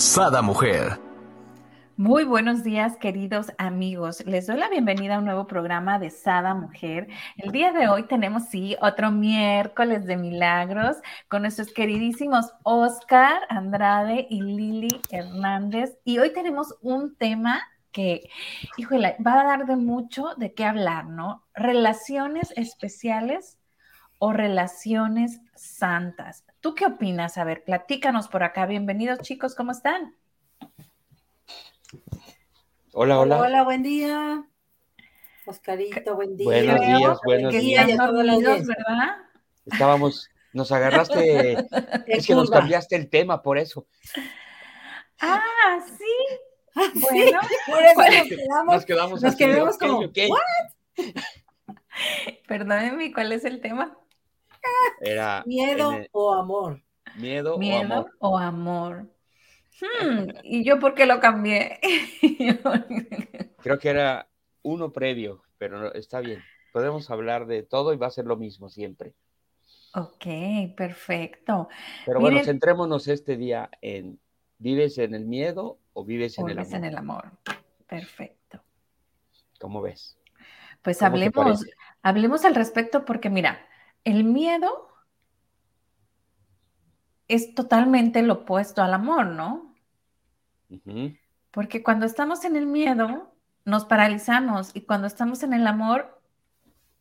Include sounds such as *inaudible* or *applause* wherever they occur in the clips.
Sada Mujer. Muy buenos días, queridos amigos. Les doy la bienvenida a un nuevo programa de Sada Mujer. El día de hoy tenemos, sí, otro miércoles de milagros con nuestros queridísimos Oscar Andrade y Lili Hernández. Y hoy tenemos un tema que, híjole, va a dar de mucho de qué hablar, ¿no? Relaciones especiales o relaciones santas. ¿Tú qué opinas? A ver, platícanos por acá. Bienvenidos chicos, ¿cómo están? Hola, hola. Hola, buen día. Oscarito, buen día. Buenos días, buenos días. Dormidos, ¿verdad? Estábamos, nos agarraste, *laughs* es que nos cambiaste el tema, por eso. Ah, sí. *laughs* Ah, bueno, por eso nos quedamos, Nos quedamos, nos quedamos como, ok. *laughs* Perdónenme, ¿cuál es el tema? Era miedo el- o amor. miedo, ¿Miedo o amor. o amor? Hmm, ¿Y yo por qué lo cambié? *laughs* Creo que era uno previo, pero no- está bien. Podemos hablar de todo y va a ser lo mismo siempre. ok, perfecto. Pero bueno, centrémonos este día en ¿vives en el miedo o vives en O el amor? en el amor. Perfecto. ¿Cómo ves? Pues ¿Cómo te hablemos, hablemos al respecto porque mira, el miedo es totalmente lo opuesto al amor, ¿no? Porque cuando estamos en el miedo, nos paralizamos y cuando estamos en el amor,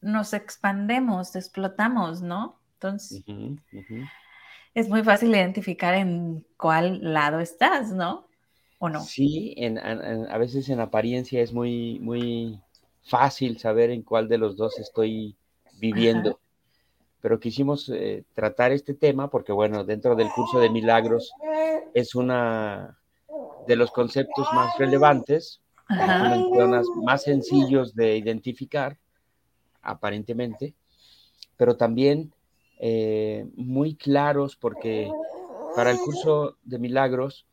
nos expandemos, explotamos, ¿no? Entonces, es muy fácil identificar en cuál lado estás, ¿no? ¿O no? Sí, en- en- en- a veces en apariencia es muy, muy fácil saber en cuál de los dos estoy viviendo. Pero quisimos eh, tratar este tema porque, bueno, dentro del curso de milagros es una de los conceptos más relevantes, más sencillos de identificar, aparentemente, pero también eh, muy claros porque para el curso de milagros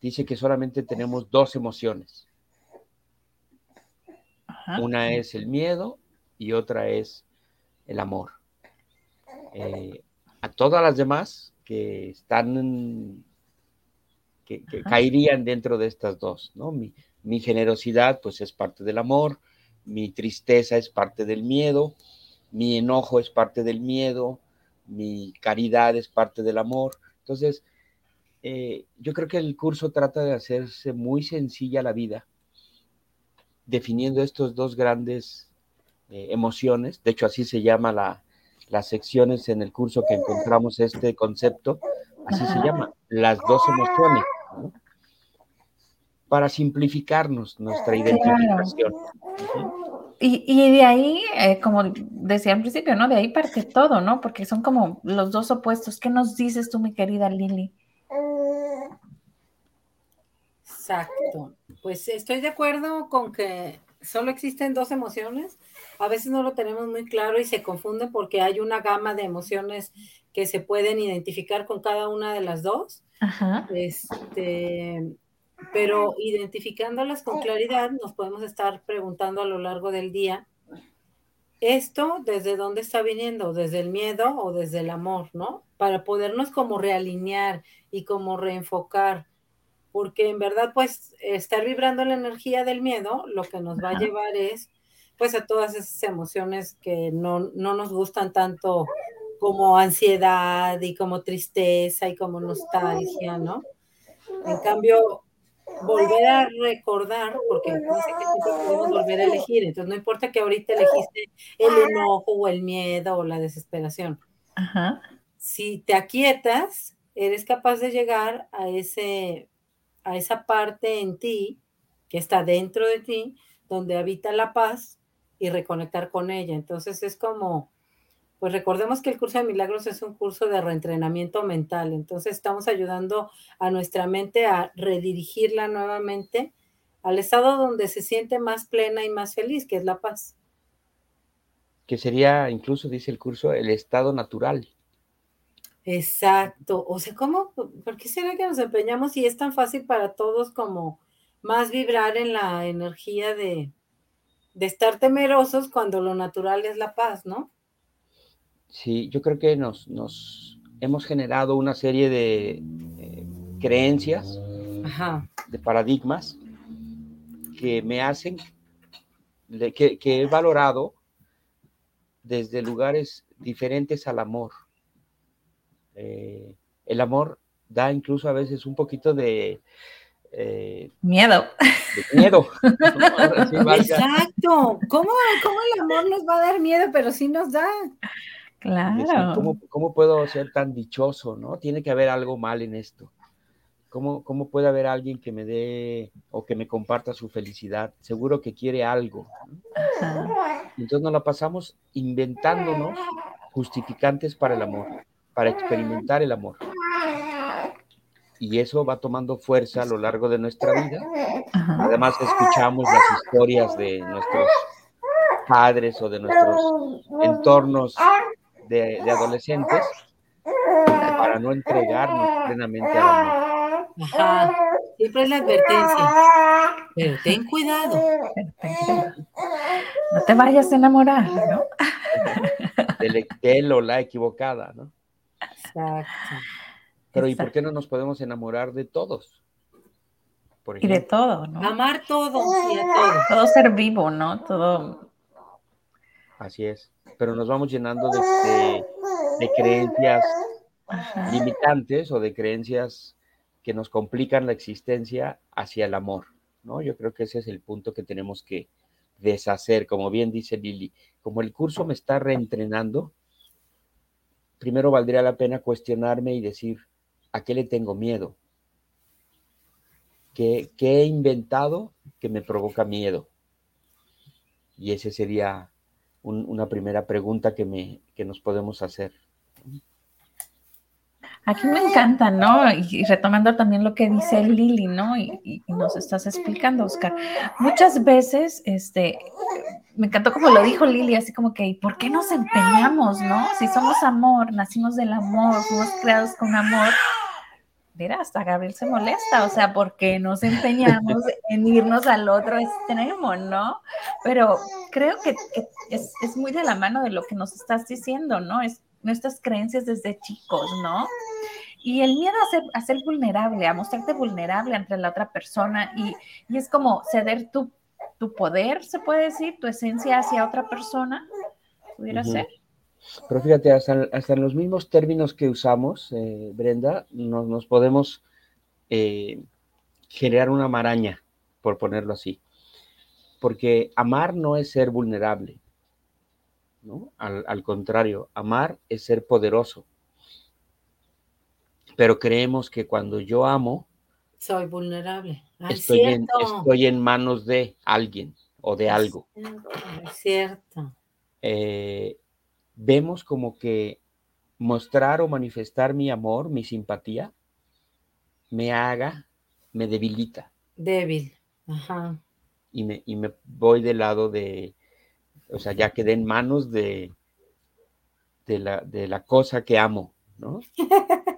dice que solamente tenemos dos emociones. Ajá. Una es el miedo y otra es el amor. Eh, a todas las demás que están, que, caerían dentro de estas dos, ¿no? Mi, mi generosidad, pues es parte del amor, mi tristeza es parte del miedo, mi enojo es parte del miedo, mi caridad es parte del amor. Entonces, eh, yo creo que el curso trata de hacerse muy sencilla la vida, definiendo estos dos grandes eh, emociones. De hecho, así se llama la, las secciones en el curso que encontramos este concepto, así se llama, las dos emociones, ¿no? para simplificarnos nuestra identificación. Y, y de ahí, eh, como decía al principio, ¿no? De ahí parte todo, ¿no? Porque son como los dos opuestos. ¿Qué nos dices tú, mi querida Lili? Exacto. Pues estoy de acuerdo con que solo existen dos emociones. A veces no lo tenemos muy claro y se confunde porque hay una gama de emociones que se pueden identificar con cada una de las dos. Ajá. Este, pero identificándolas con claridad, nos podemos estar preguntando a lo largo del día, ¿esto desde dónde está viniendo? ¿Desde el miedo o desde el amor, no? Para podernos como realinear y como reenfocar, porque en verdad, pues, estar vibrando la energía del miedo, lo que nos va a llevar es, pues, a todas esas emociones que no, no nos gustan tanto como ansiedad y como tristeza y como nostalgia, ¿no? En cambio, volver a recordar, porque dice que siempre podemos volver a elegir, entonces no importa que ahorita elegiste el enojo o el miedo o la desesperación. Ajá. Si te aquietas, eres capaz de llegar a ese a esa parte en ti que está dentro de ti, donde habita la paz y reconectar con ella. Entonces es como pues recordemos que el curso de milagros es un curso de reentrenamiento mental, entonces estamos ayudando a nuestra mente a redirigirla nuevamente al estado donde se siente más plena y más feliz, que es la paz. Que sería, incluso dice el curso, el estado natural. Exacto. O sea, ¿cómo? ¿Por qué será que nos empeñamos y es tan fácil para todos como más vibrar en la energía de, de estar temerosos cuando lo natural es la paz, ¿no? Sí, yo creo que nos, nos hemos generado una serie de eh, creencias, de paradigmas que me hacen, que, que he valorado desde lugares diferentes al amor. Eh, el amor da incluso a veces un poquito de... Eh, miedo. miedo. *laughs* *laughs* Exacto. ¿Cómo, el amor nos va a dar miedo, pero sí nos da? Claro. ¿cómo, puedo ser tan dichoso? ¿no? Tiene que haber algo mal en esto. ¿Cómo, ¿Cómo puede haber alguien que me dé o que me comparta su felicidad? Seguro que quiere algo. Entonces nos la pasamos inventándonos justificantes para el amor para experimentar el amor. Y eso va tomando fuerza a lo largo de nuestra vida. Además, escuchamos las historias de nuestros padres o de nuestros entornos de, adolescentes para no entregarnos plenamente al amor. Ajá. Siempre es la advertencia. Pero ten cuidado. No te vayas a enamorar, ¿no? Del, él o la equivocada, ¿no? Pero ¿y por qué no nos podemos enamorar de todos? y de todo, ¿no? Amar todo y todo. Todo ser vivo, ¿no? Todo. Así es. Pero nos vamos llenando de, creencias limitantes o de creencias que nos complican la existencia hacia el amor, ¿no? Yo creo que ese es el punto que tenemos que deshacer, como bien dice Lili. Como el curso me está reentrenando, primero valdría la pena cuestionarme y decir, ¿a qué le tengo miedo? ¿Qué, he inventado que me provoca miedo? Y esa sería una primera pregunta que, me, nos podemos hacer. Aquí me encanta, ¿no? Y, retomando también lo que dice Lili, ¿no? Y, nos estás explicando, Oscar. Muchas veces, este, me encantó como lo dijo Lili, así como que, ¿por qué nos empeñamos, no? Si somos amor, nacimos del amor, fuimos creados con amor. Mira, hasta Gabriel se molesta, o sea, ¿por qué nos empeñamos *laughs* en irnos al otro extremo, no? Pero creo que, es, muy de la mano de lo que nos estás diciendo, ¿no? Es nuestras creencias desde chicos, ¿no? Y el miedo a ser, a ser vulnerable, a mostrarte vulnerable ante la otra persona y, y es como ceder tu tu poder, se puede decir, tu esencia hacia otra persona, pudiera ser. Pero fíjate, hasta, en los mismos términos que usamos, eh, Brenda, nos, podemos eh, generar una maraña, por ponerlo así. Porque amar no es ser vulnerable, ¿no? Al, al contrario, amar es ser poderoso. Pero creemos que cuando yo amo, soy vulnerable. Estoy, en, estoy, en, manos de alguien o de algo. Es cierto. Eh, vemos como que mostrar o manifestar mi amor, mi simpatía, me haga, me debilita. Débil. Ajá. Y me, y me voy del lado de, o sea, ya quedé en manos de, de, la, de la cosa que amo, ¿no? *laughs*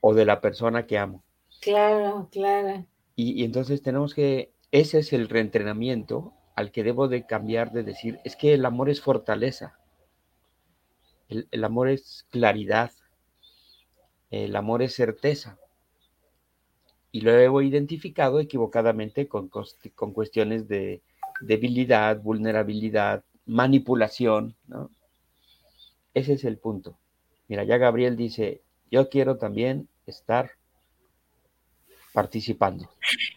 o de la persona que amo. Claro, claro. Y, entonces tenemos que, ese es el reentrenamiento al que debo de cambiar de decir, es que el amor es fortaleza, el, amor es claridad, el amor es certeza. Y lo he identificado equivocadamente con, con cuestiones de debilidad, vulnerabilidad, manipulación, ¿no? Ese es el punto. Mira, ya Gabriel dice, yo quiero también estar participando.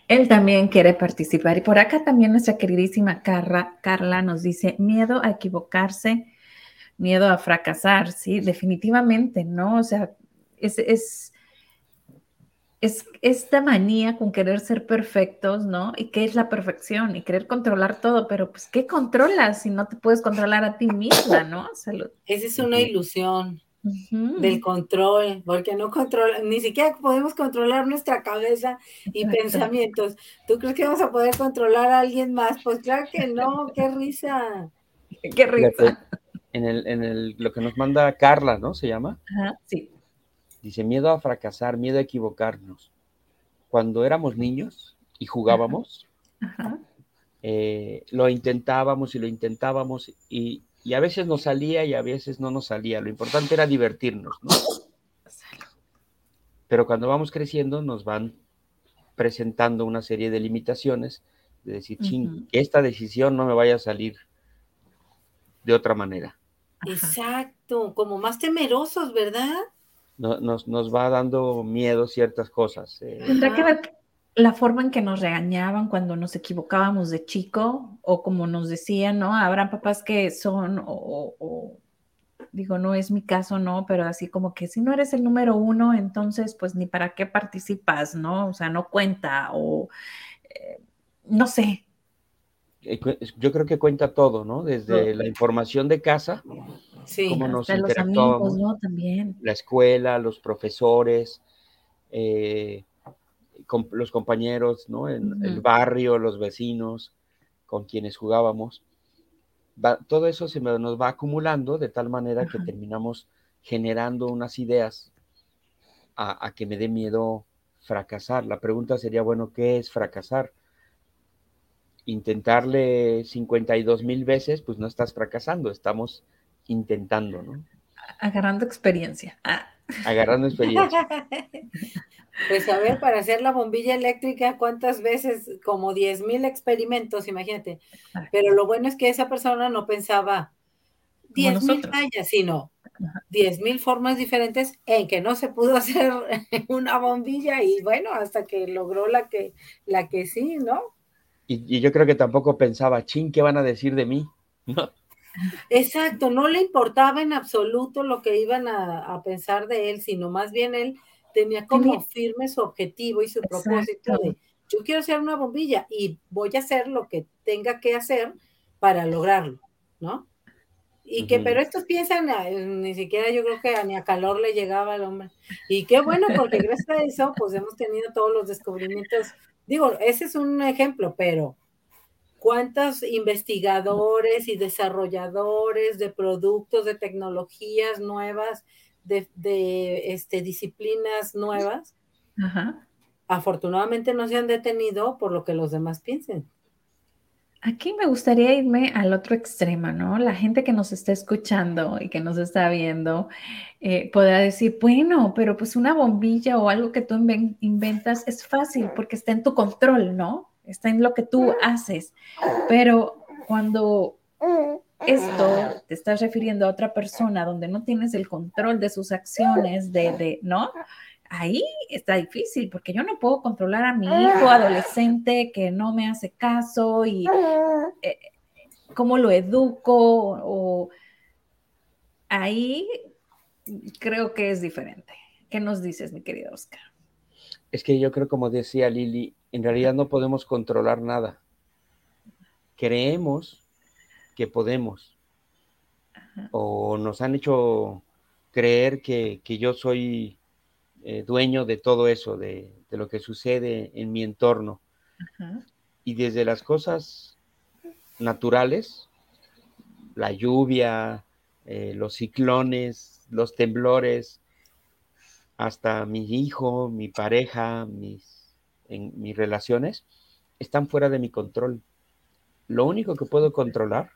Él también quiere participar. Y por acá también nuestra queridísima Carla, Carla nos dice, miedo a equivocarse, miedo a fracasar, sí, definitivamente, ¿no? O sea, es, es, es esta manía con querer ser perfectos, ¿no? ¿Y qué es la perfección? Y querer controlar todo, pero pues ¿qué controlas si no te puedes controlar a ti misma, ¿no? Salud. Esa es una ilusión del control, porque no controla, ni siquiera podemos controlar nuestra cabeza y pensamientos. ¿Tú crees que vamos a poder controlar a alguien más? Pues claro que no, qué risa. *laughs* Qué risa. En el, en el, lo que nos manda Carla, ¿no? Se llama. Ajá, sí. Dice, miedo a fracasar, miedo a equivocarnos. Cuando éramos niños y jugábamos, eh, lo intentábamos y lo intentábamos y, a veces nos salía y a veces no nos salía. Lo importante era divertirnos, ¿no? Pero cuando vamos creciendo nos van presentando una serie de limitaciones, de decir, esta decisión no me vaya a salir de otra manera. Exacto, como más temerosos, ¿verdad? nos, nos va dando miedo ciertas cosas. Eh. Tendrá que ver la forma en que nos regañaban cuando nos equivocábamos de chico o como nos decían, ¿no? Habrán papás que son o, digo, no es mi caso, ¿no? Pero así como que si no eres el número uno, entonces pues ni para qué participas, ¿no? O sea, no cuenta o eh, no sé. Eh, yo creo que cuenta todo, ¿no? Desde la información de casa Sí, cómo nos los amigos, ¿no? También. La escuela, los profesores, eh, los compañeros, ¿no? En el barrio, los vecinos con quienes jugábamos. todo eso se nos va acumulando de tal manera que terminamos generando unas ideas a, que me dé miedo fracasar. La pregunta sería, bueno, ¿qué es fracasar? Intentarle 52 mil veces, pues no estás fracasando, estamos intentando, ¿no? Agarrando experiencia. Ah. Agarrando experiencia. *laughs* Pues a ver, para hacer la bombilla eléctrica, ¿cuántas veces? Como 10 mil experimentos, imagínate. Pero lo bueno es que esa persona no pensaba 10 mil fallas, sino 10 mil formas diferentes en que no se pudo *laughs* hacer una bombilla y bueno, hasta que logró la que, la que sí, ¿no? Y, y yo creo que tampoco pensaba, ching, ¿qué van a decir de mí? ¿No? Exacto, no le importaba en absoluto lo que iban a, pensar de él, sino más bien él tenía como firme su objetivo y su propósito de yo quiero hacer una bombilla y voy a hacer lo que tenga que hacer para lograrlo, ¿no? Y que, pero estos piensan, ah, ni siquiera yo creo que ni a calor le llegaba al hombre. Y qué bueno, porque gracias a eso, pues hemos tenido todos los descubrimientos. Digo, ese es un ejemplo, pero cuántos investigadores y desarrolladores de productos, de tecnologías nuevas, de, este, disciplinas nuevas, afortunadamente no se han detenido por lo que los demás piensen. Aquí me gustaría irme al otro extremo, ¿no? La gente que nos está escuchando y que nos está viendo eh, podrá decir, bueno, pero pues una bombilla o algo que tú inventas es fácil porque está en tu control, ¿no? Está en lo que tú haces. Pero cuando esto te estás refiriendo a otra persona donde no tienes el control de sus acciones, de, ¿no? Ahí está difícil porque yo no puedo controlar a mi hijo adolescente que no me hace caso y eh, cómo lo educo o ahí creo que es diferente. ¿Qué nos dices, mi querido Oscar? Es que yo creo, como decía Lili, en realidad no podemos controlar nada. Creemos que podemos. O nos han hecho creer que, yo soy eh, dueño de todo eso, de, lo que sucede en mi entorno. Y desde las cosas naturales, la lluvia, eh, los ciclones, los temblores, hasta mi hijo, mi pareja, mis en mis relaciones están fuera de mi control. Lo único que puedo controlar,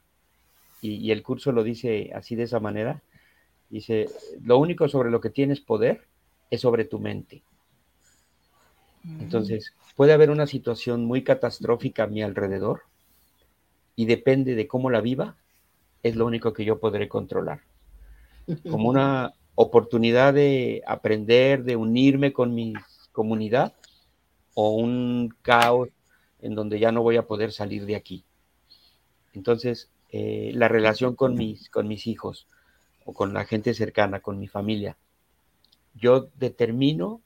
y, el curso lo dice así de esa manera, dice, lo único sobre lo que tienes poder es sobre tu mente. Mm. Entonces, puede haber una situación muy catastrófica a mi alrededor y depende de cómo la viva, es lo único que yo podré controlar. Como *laughs* una oportunidad de aprender, de unirme con mi comunidad o un caos en donde ya no voy a poder salir de aquí. Entonces, eh, la relación con mis, con mis hijos o con la gente cercana, con mi familia, yo determino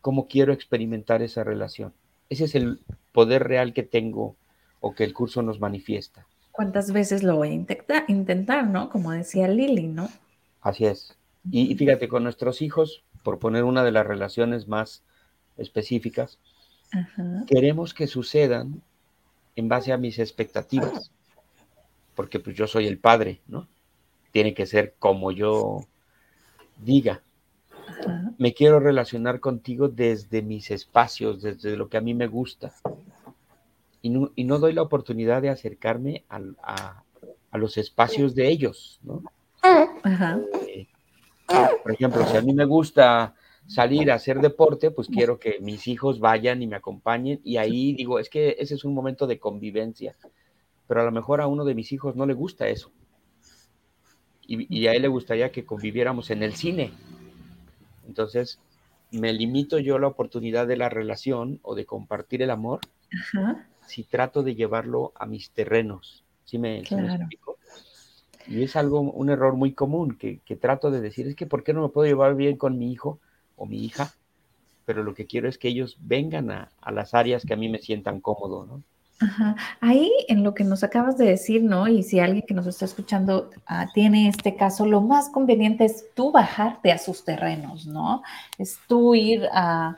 cómo quiero experimentar esa relación. Ese es el poder real que tengo o que el curso nos manifiesta. ¿Cuántas veces lo voy a intentar, intentar ¿no? Como decía Lili, ¿no? Así es. Y, fíjate, con nuestros hijos, por poner una de las relaciones más específicas, queremos que sucedan en base a mis expectativas, porque pues yo soy el padre, ¿no? Tiene que ser como yo diga. Me quiero relacionar contigo desde mis espacios, desde lo que a mí me gusta. Y no, doy la oportunidad de acercarme a, los espacios de ellos, ¿no? Eh, por ejemplo, si a mí me gusta salir a hacer deporte, pues quiero que mis hijos vayan y me acompañen y ahí digo, es que ese es un momento de convivencia, pero a lo mejor a uno de mis hijos no le gusta eso. Y, a él le gustaría que conviviéramos en el cine. Entonces, me limito yo la oportunidad de la relación o de compartir el amor si trato de llevarlo a mis terrenos. ¿Sí me, explico? Y es algo, un error muy común que, que, trato de decir, es que ¿por qué no me puedo llevar bien con mi hijo o mi hija? Pero lo que quiero es que ellos vengan a, a las áreas que a mí me sientan cómodo, ¿no? Ajá. Ahí en lo que nos acabas de decir, ¿no? Y si alguien que nos está escuchando ah, tiene este caso, lo más conveniente es tú bajarte a sus terrenos, ¿no? Es tú ir a,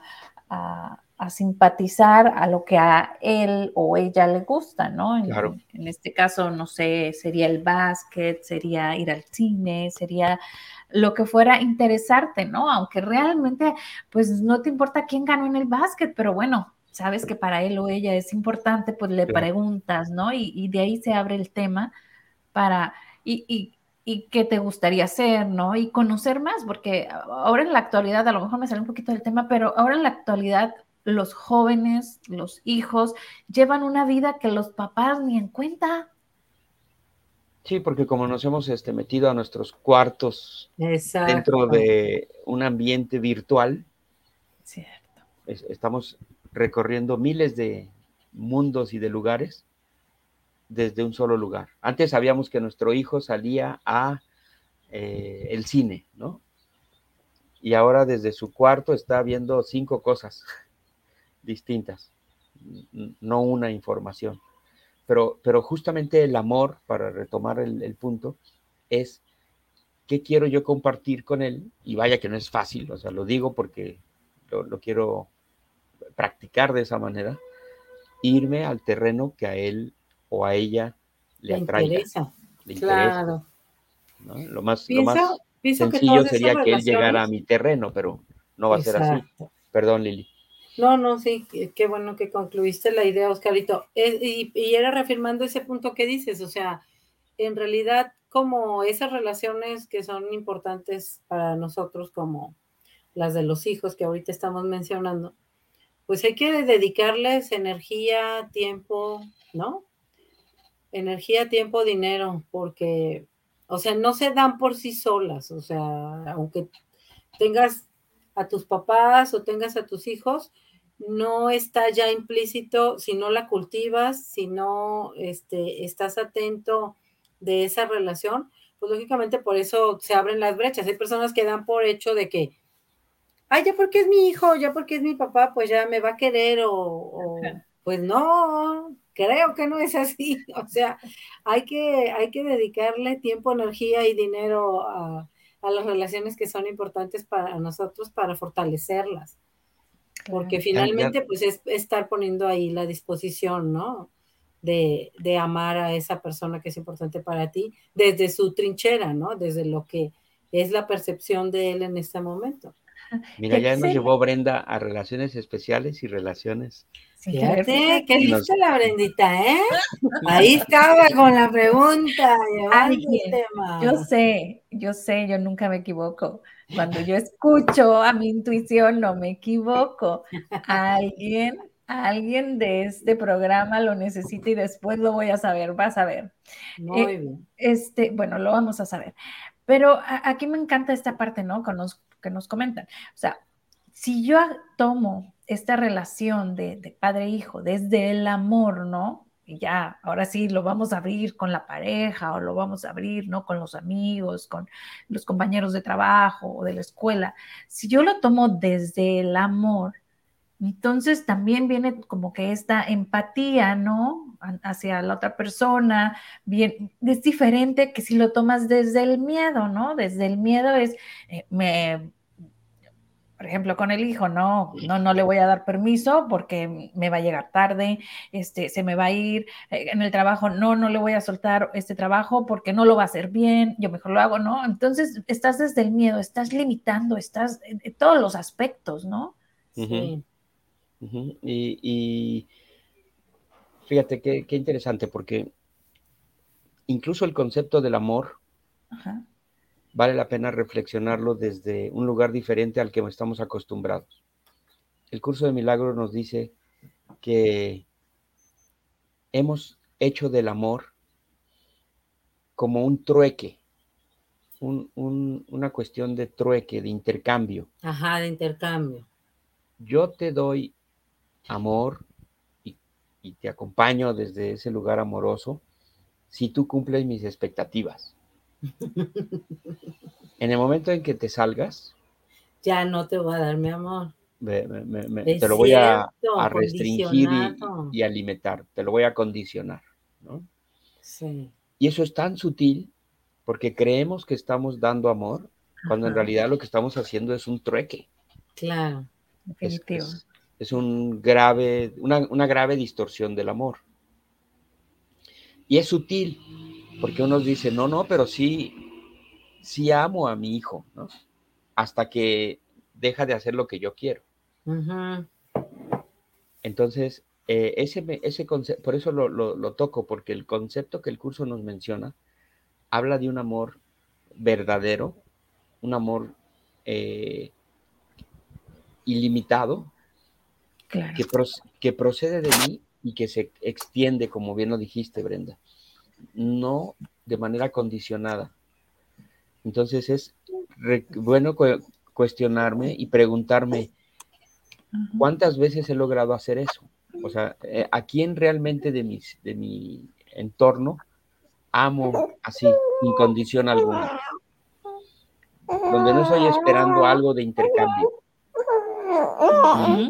a, simpatizar a lo que a él o ella le gusta, ¿no? En, claro. en este caso, no sé, sería el básquet, sería ir al cine, sería lo que fuera interesarte, ¿no? Aunque realmente, pues no te importa quién ganó en el básquet, pero bueno, sabes que para él o ella es importante, pues le preguntas, ¿no? Y, de ahí se abre el tema para, y, y, y, qué te gustaría hacer, ¿no? Y conocer más, porque ahora en la actualidad, a lo mejor me sale un poquito del tema, pero ahora en la actualidad los jóvenes, los hijos, llevan una vida que los papás ni en cuenta. Sí, porque como nos hemos este, metido a nuestros cuartos dentro de un ambiente virtual, Cierto. estamos recorriendo miles de mundos y de lugares desde un solo lugar. Antes sabíamos que nuestro hijo salía a eh, el cine, ¿no? Y ahora desde su cuarto está viendo cinco cosas distintas, no una información. Pero, pero justamente el amor, para retomar el, punto, es qué quiero yo compartir con él. Y vaya que no es fácil, o sea, lo digo porque lo quiero practicar de esa manera, irme al terreno que a él o a ella le, Interesa. Claro. Lo más, sencillo sería que él llegara a mi terreno, pero no va a ser así. Perdón, Lili. No, no, sí, qué bueno que concluiste la idea, Oscarito. y, y, era reafirmando ese punto que dices, o sea, en realidad como esas relaciones que son importantes para nosotros, como las de los hijos que ahorita estamos mencionando, pues hay que dedicarles energía, tiempo, ¿no? Energía, tiempo, dinero, porque, o sea, no se dan por sí solas, o sea, aunque tengas a tus papás o tengas a tus hijos, no está ya implícito si no la cultivas, si no este, estás atento de esa relación, pues lógicamente por eso se abren las brechas. Hay personas que dan por hecho de que ay, ya porque es mi hijo, ya porque es mi papá, pues ya me va a querer o, pues no, creo que no es así. *laughs* O sea, hay que, hay que dedicarle tiempo, energía y dinero a, las relaciones que son importantes para nosotros para fortalecerlas. Porque finalmente, pues es estar poniendo ahí la disposición, ¿no? De, de, amar a esa persona que es importante para ti desde su trinchera, ¿no? Desde lo que es la percepción de él en este momento. Mira, ya nos llevó Brenda a relaciones especiales y relaciones. Fíjate, qué lista la Brendita, ¿eh? *laughs* Ahí estaba con la pregunta. Yo sé, yo sé, yo nunca me equivoco. Cuando yo escucho a mi intuición, no me equivoco. Alguien, alguien de este programa lo necesita y después lo voy a saber, vas a ver. Muy eh, bien. Este, bueno, lo vamos a saber. Pero aquí me encanta esta parte, ¿no? Con los que nos comentan. O sea, si yo tomo esta relación de, padre-hijo desde el amor, ¿no? y ya, ahora sí lo vamos a abrir con la pareja o lo vamos a abrir, ¿no? Con los amigos, con los compañeros de trabajo o de la escuela. Si yo lo tomo desde el amor, entonces también viene como que esta empatía, ¿no? Hacia la otra persona, bien, es diferente que si lo tomas desde el miedo, ¿no? Desde el miedo es, eh, me por ejemplo, con el hijo, no, no, no le voy a dar permiso porque me va a llegar tarde, este, se me va a ir eh, en el trabajo, no, no le voy a soltar este trabajo porque no lo va a hacer bien, yo mejor lo hago, ¿no? Entonces, estás desde el miedo, estás limitando, estás en, todos los aspectos, ¿no? Sí. Y, fíjate qué, qué interesante, porque incluso el concepto del amor Ajá vale la pena reflexionarlo desde un lugar diferente al que estamos acostumbrados. El curso de milagros nos dice que hemos hecho del amor como un trueque, una cuestión de trueque, de intercambio. Ajá, de intercambio. Yo te doy amor y, y te acompaño desde ese lugar amoroso si tú cumples mis expectativas. *laughs* En el momento en que te salgas, ya no te voy a dar mi amor. te lo voy a, restringir y, alimentar, te lo voy a condicionar. Y eso es tan sutil porque creemos que estamos dando amor cuando en realidad lo que estamos haciendo es un trueque. Claro, Es, un grave, una, una grave distorsión del amor. Y es sutil, porque uno dice, no, no, pero sí, sí amo a mi hijo, ¿no? Hasta que deja de hacer lo que yo quiero. Entonces, eh, ese, ese concepto, por eso lo, toco, porque el concepto que el curso nos menciona habla de un amor verdadero, un amor eh, ilimitado, que, que procede de mí y que se extiende, como bien lo dijiste, Brenda no de manera condicionada. Entonces es bueno cuestionarme y preguntarme cuántas veces he logrado hacer eso. O sea, eh, ¿a quién realmente de, mis, de mi entorno amo así, sin condición alguna? Donde no estoy esperando algo de intercambio.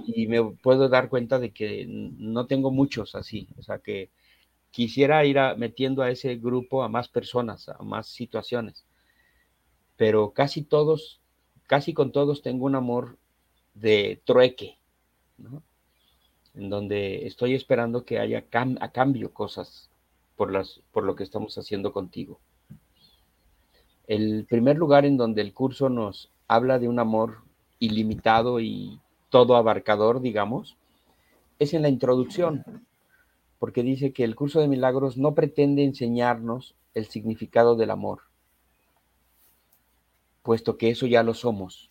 Y, me puedo dar cuenta de que no tengo muchos así. O sea, que quisiera ir metiendo a ese grupo a más personas, a más situaciones, pero casi todos, casi con todos tengo un amor de trueque. En donde estoy esperando que haya a cambio cosas por, las, por lo que estamos haciendo contigo. El primer lugar en donde el curso nos habla de un amor ilimitado y todo abarcador, digamos, es en la introducción, porque dice que el curso de milagros no pretende enseñarnos el significado del amor, puesto que eso ya lo somos.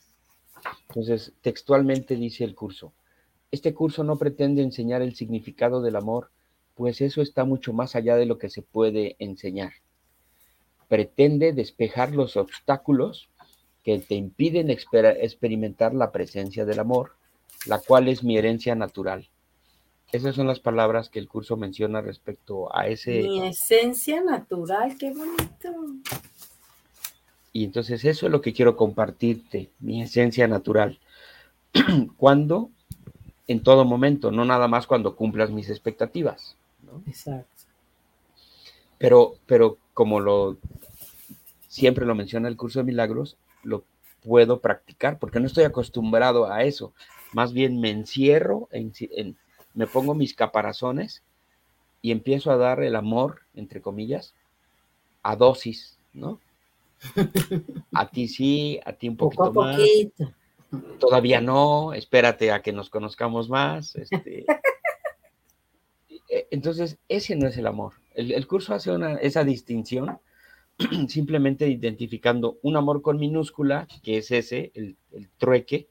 Entonces, textualmente dice el curso, este curso no pretende enseñar el significado del amor, pues eso está mucho más allá de lo que se puede enseñar. Pretende despejar los obstáculos que te impiden experimentar la presencia del amor, la cual es mi herencia natural. Esas son las palabras que el curso menciona respecto a ese... Mi esencia natural, qué bonito. Y entonces eso es lo que quiero compartirte, mi esencia natural. *clears throat* cuando, en todo momento, no nada más cuando cumplas mis expectativas. Exacto. Pero, pero como lo siempre lo menciona el curso de milagros, lo puedo practicar porque no estoy acostumbrado a eso. Más bien me encierro en, en me pongo mis caparazones y empiezo a dar el amor, entre comillas, a dosis, ¿no? *laughs* A ti sí, a ti un poquito más. Todavía no, espérate a que nos conozcamos más. Este. *laughs* E, entonces, ese no es el amor. El, curso hace una, esa distinción *clears throat* simplemente identificando un amor con minúscula, que es ese, el, el trueque,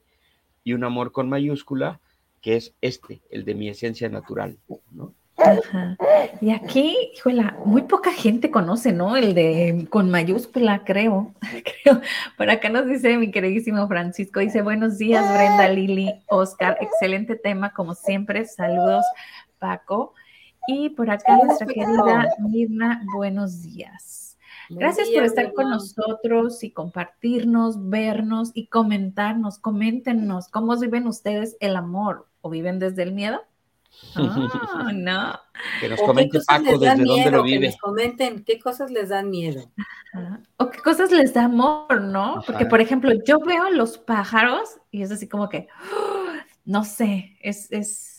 y un amor con mayúscula, que es este, el de mi esencia natural, ¿no? Y aquí, híjola, muy poca gente conoce, ¿no? El de con mayúscula, creo. *laughs* creo. Por acá nos dice mi queridísimo Francisco, dice, buenos días, Brenda, Lili, Oscar, excelente tema, como siempre, saludos, Paco. Y por acá nuestra querida Mirna, buenos días. Gracias por estar con nosotros y compartirnos, vernos y comentarnos. Coméntenos cómo viven ustedes el amor o viven desde el miedo. Oh, *laughs* no. Que nos comente Paco desde dónde lo vive. Que nos comenten qué cosas les dan miedo. O qué cosas les da amor, ¿no? Porque, por ejemplo, yo veo los pájaros y es así como que, *gasps* no sé, es, es,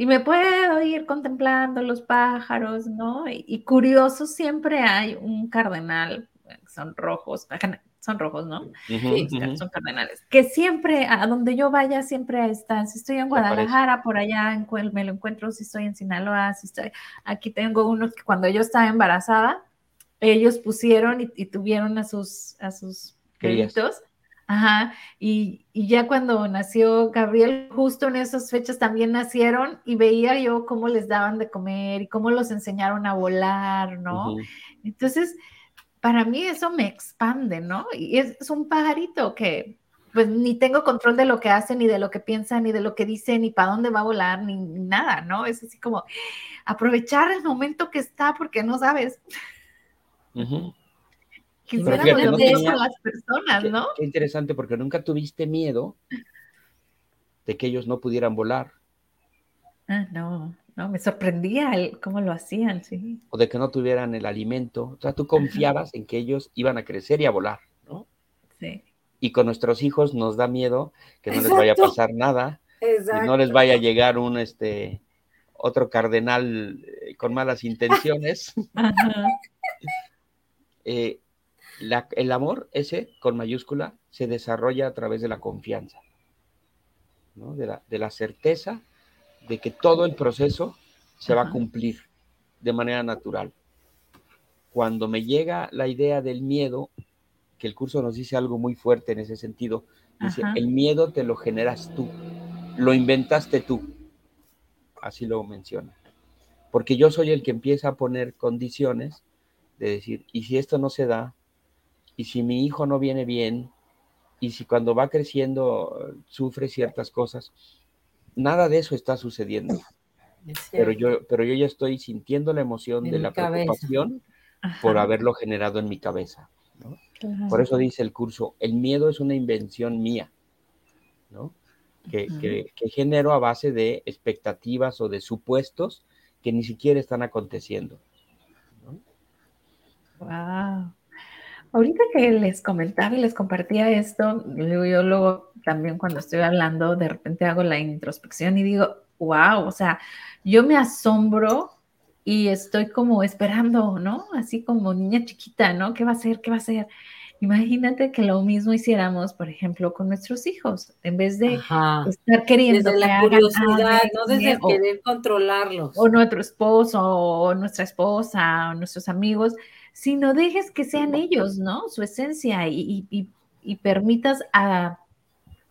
y me puedo ir contemplando los pájaros, ¿no? Y, curioso, siempre hay un cardenal, son rojos, son rojos, ¿no? sí, son cardenales. Que siempre, a donde yo vaya, siempre están. Si estoy en Guadalajara, por allá en, me lo encuentro. Si estoy en Sinaloa, si estoy. Aquí tengo unos que cuando yo estaba embarazada, ellos pusieron y, tuvieron a sus, a sus queridos. Ajá, y, y, ya cuando nació Gabriel, justo en esas fechas también nacieron y veía yo cómo les daban de comer y cómo los enseñaron a volar, ¿no? Entonces, para mí eso me expande, ¿no? Y es, un pajarito que pues ni tengo control de lo que hace, ni de lo que piensa, ni de lo que dice, ni para dónde va a volar, ni, nada, ¿no? Es así como aprovechar el momento que está porque no sabes. Quisiera no eso a las personas, ¿no? Qué interesante, porque nunca tuviste miedo de que ellos no pudieran volar. Ah, no, no, me sorprendía el, cómo lo hacían, sí. O de que no tuvieran el alimento. O sea, tú confiabas en que ellos iban a crecer y a volar, ¿no? Sí. Y con nuestros hijos nos da miedo que no les vaya a pasar nada, que no les vaya a llegar un, este, otro cardenal eh, con malas intenciones. Ajá. Eh, el amor, ese con mayúscula, se desarrolla a través de la confianza, de, la, de, la, certeza de que todo el proceso se va a cumplir de manera natural. Cuando me llega la idea del miedo, que el curso nos dice algo muy fuerte en ese sentido, dice, el miedo te lo generas tú, lo inventaste tú, así lo menciona. Porque yo soy el que empieza a poner condiciones de decir, y si esto no se da, y si mi hijo no viene bien, y si cuando va creciendo sufre ciertas cosas, nada de eso está sucediendo. Pero yo, pero yo ya estoy sintiendo la emoción de la preocupación por haberlo generado en mi cabeza. Por eso dice el curso, el miedo es una invención mía, ¿no? que, que, genero a base de expectativas o de supuestos que ni siquiera están aconteciendo. Wow. Ahorita que les comentaba y les compartía esto, yo luego también cuando estoy hablando, de repente hago la introspección y digo, wow, o sea, yo me asombro y estoy como esperando, ¿no? Así como niña chiquita, ¿no? ¿Qué va a ser? ¿Qué va a ser? Imagínate que lo mismo hiciéramos, por ejemplo, con nuestros hijos, en vez de estar queriendo desde la curiosidad, no desde querer controlarlos. O nuestro esposo, o nuestra esposa, o nuestros amigos, sino dejes que sean ellos, ¿no? Su esencia y, permitas a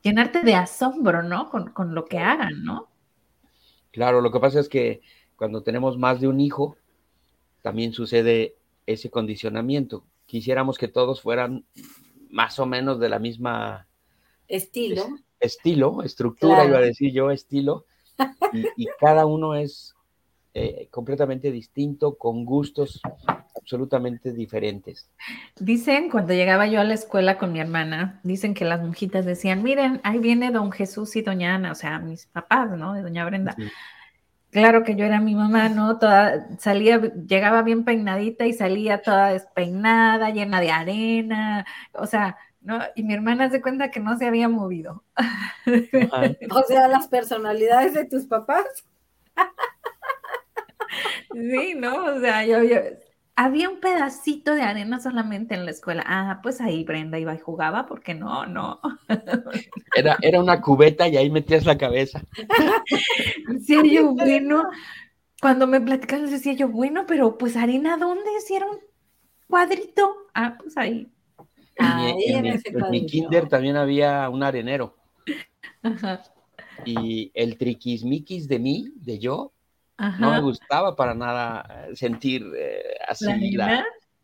llenarte de asombro, ¿no? Con, lo que hagan, ¿no? Claro, lo que pasa es que cuando tenemos más de un hijo, también sucede ese condicionamiento. Quisiéramos que todos fueran más o menos de la misma estilo. estilo, estructura, iba a decir yo, estilo. Y, cada uno es eh, completamente distinto, con gustos absolutamente diferentes. Dicen, cuando llegaba yo a la escuela con mi hermana, dicen que las monjitas decían, miren, ahí viene don Jesús y doña Ana, o sea, mis papás, ¿no? De doña Brenda. Claro que yo era mi mamá, ¿no? Toda, salía, llegaba bien peinadita y salía toda despeinada, llena de arena, o sea, ¿no? Y mi hermana se cuenta que no se había movido. *laughs* o sea, las personalidades de tus papás. *laughs* Sí, ¿no? O sea, yo, yo, había un pedacito de arena solamente en la escuela. Ah, pues ahí Brenda iba y jugaba, porque no, no. *laughs* Era, era una cubeta y ahí metías la cabeza. *laughs* Decía yo, bueno, cuando me platicaban decía yo, bueno, pero pues arena, ¿dónde? Si era un cuadrito. Ah, pues ahí. en, mi, kinder también había un arenero. Ajá. Y el triquismiquis de mí, de yo, no me gustaba para nada eh, sentir eh, así